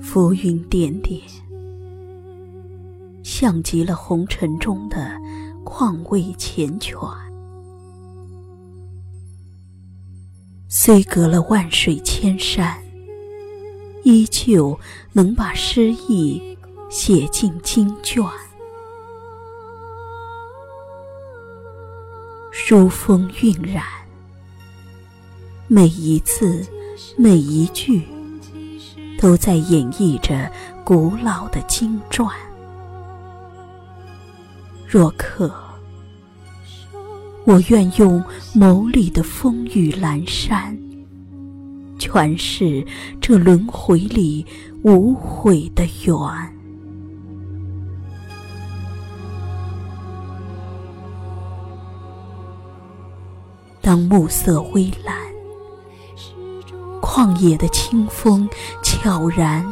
浮云点点，像极了红尘中的况味缱绻。虽隔了万水千山，依旧能把诗意写进经卷。书风晕染，每一字，每一句。都在演绎着古老的经传。若可，我愿用眸里的风雨阑珊，诠释这轮回里无悔的缘。当暮色微蓝。旷野的清风悄然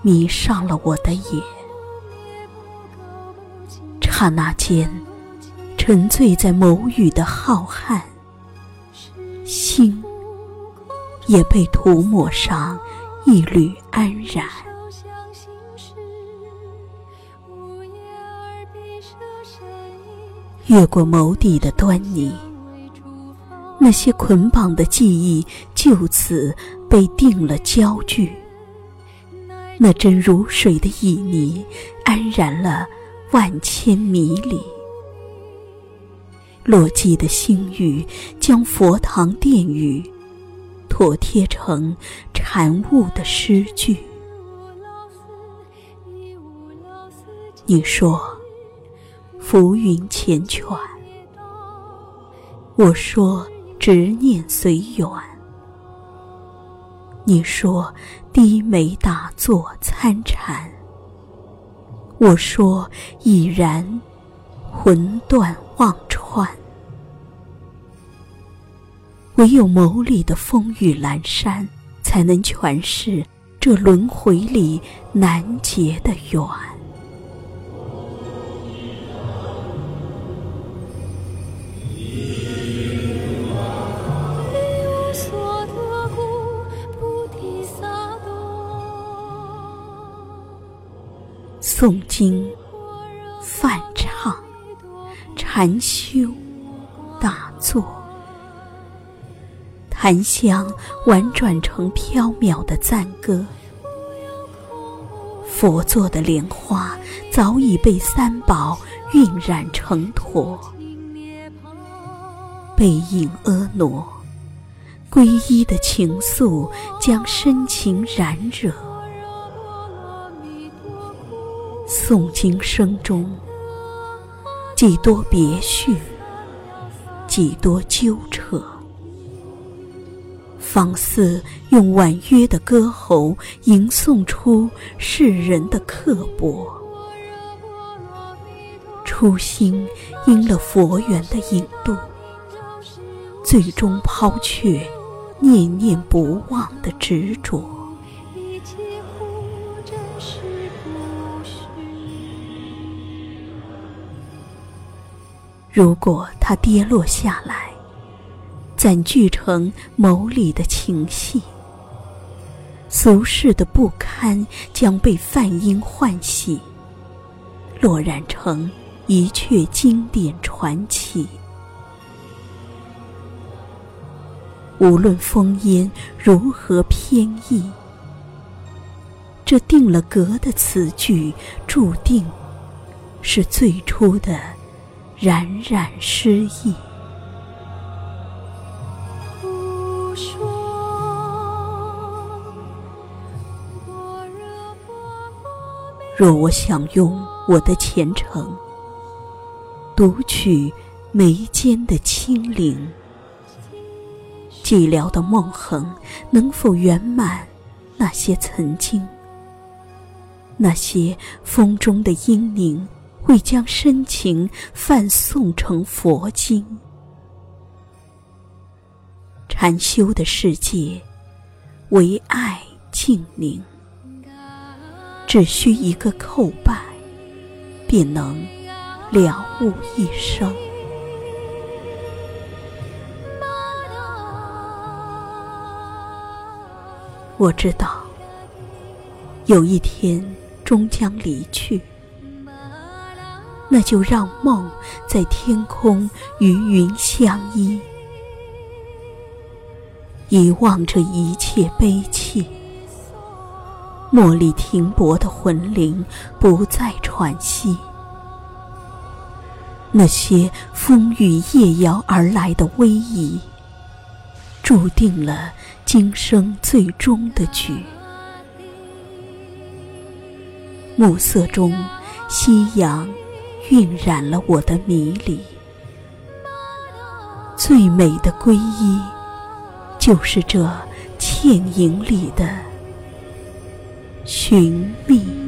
迷上了我的眼，刹那间沉醉在眸雨的浩瀚，心也被涂抹上一缕安然。越过眸底的端倪。那些捆绑的记忆就此被定了焦距，那真如水的旖旎安然了万千迷离。落寂的星语将佛堂殿宇妥贴成禅悟的诗句。你说浮云缱绻，我说。执念随缘，你说低眉打坐参禅，我说已然魂断忘川。唯有眸里的风雨阑珊，才能诠释这轮回里难结的缘。诵经、梵唱、禅修、打坐，檀香婉转成飘渺的赞歌。佛座的莲花早已被三宝晕染成陀，背影婀娜，皈依的情愫将深情燃热。诵经声中，几多别绪，几多纠扯，仿似用婉约的歌喉吟诵出世人的刻薄。初心因了佛缘的引渡，最终抛却念念不忘的执着。如果它跌落下来，攒聚成眸里的情系，俗世的不堪将被梵音唤醒，落染成一阙经典传奇。无论风烟如何偏逸，这定了格的词句，注定是最初的。冉冉诗意。若我想用我的虔诚，读取眉间的清灵，寂寥的梦痕能否圆满那些曾经？那些风中的英灵。会将深情泛诵成佛经。禅修的世界，唯爱静宁，只需一个叩拜，便能了悟一生。我知道，有一天终将离去，那就让梦在天空与云相依。遗忘这一切悲戚，茉莉停泊的魂灵不再喘息。那些风雨夜摇而来的威仪，注定了今生最终的局。暮色中，夕阳晕染了我的迷离。最美的皈依。就是这倩影里的寻觅。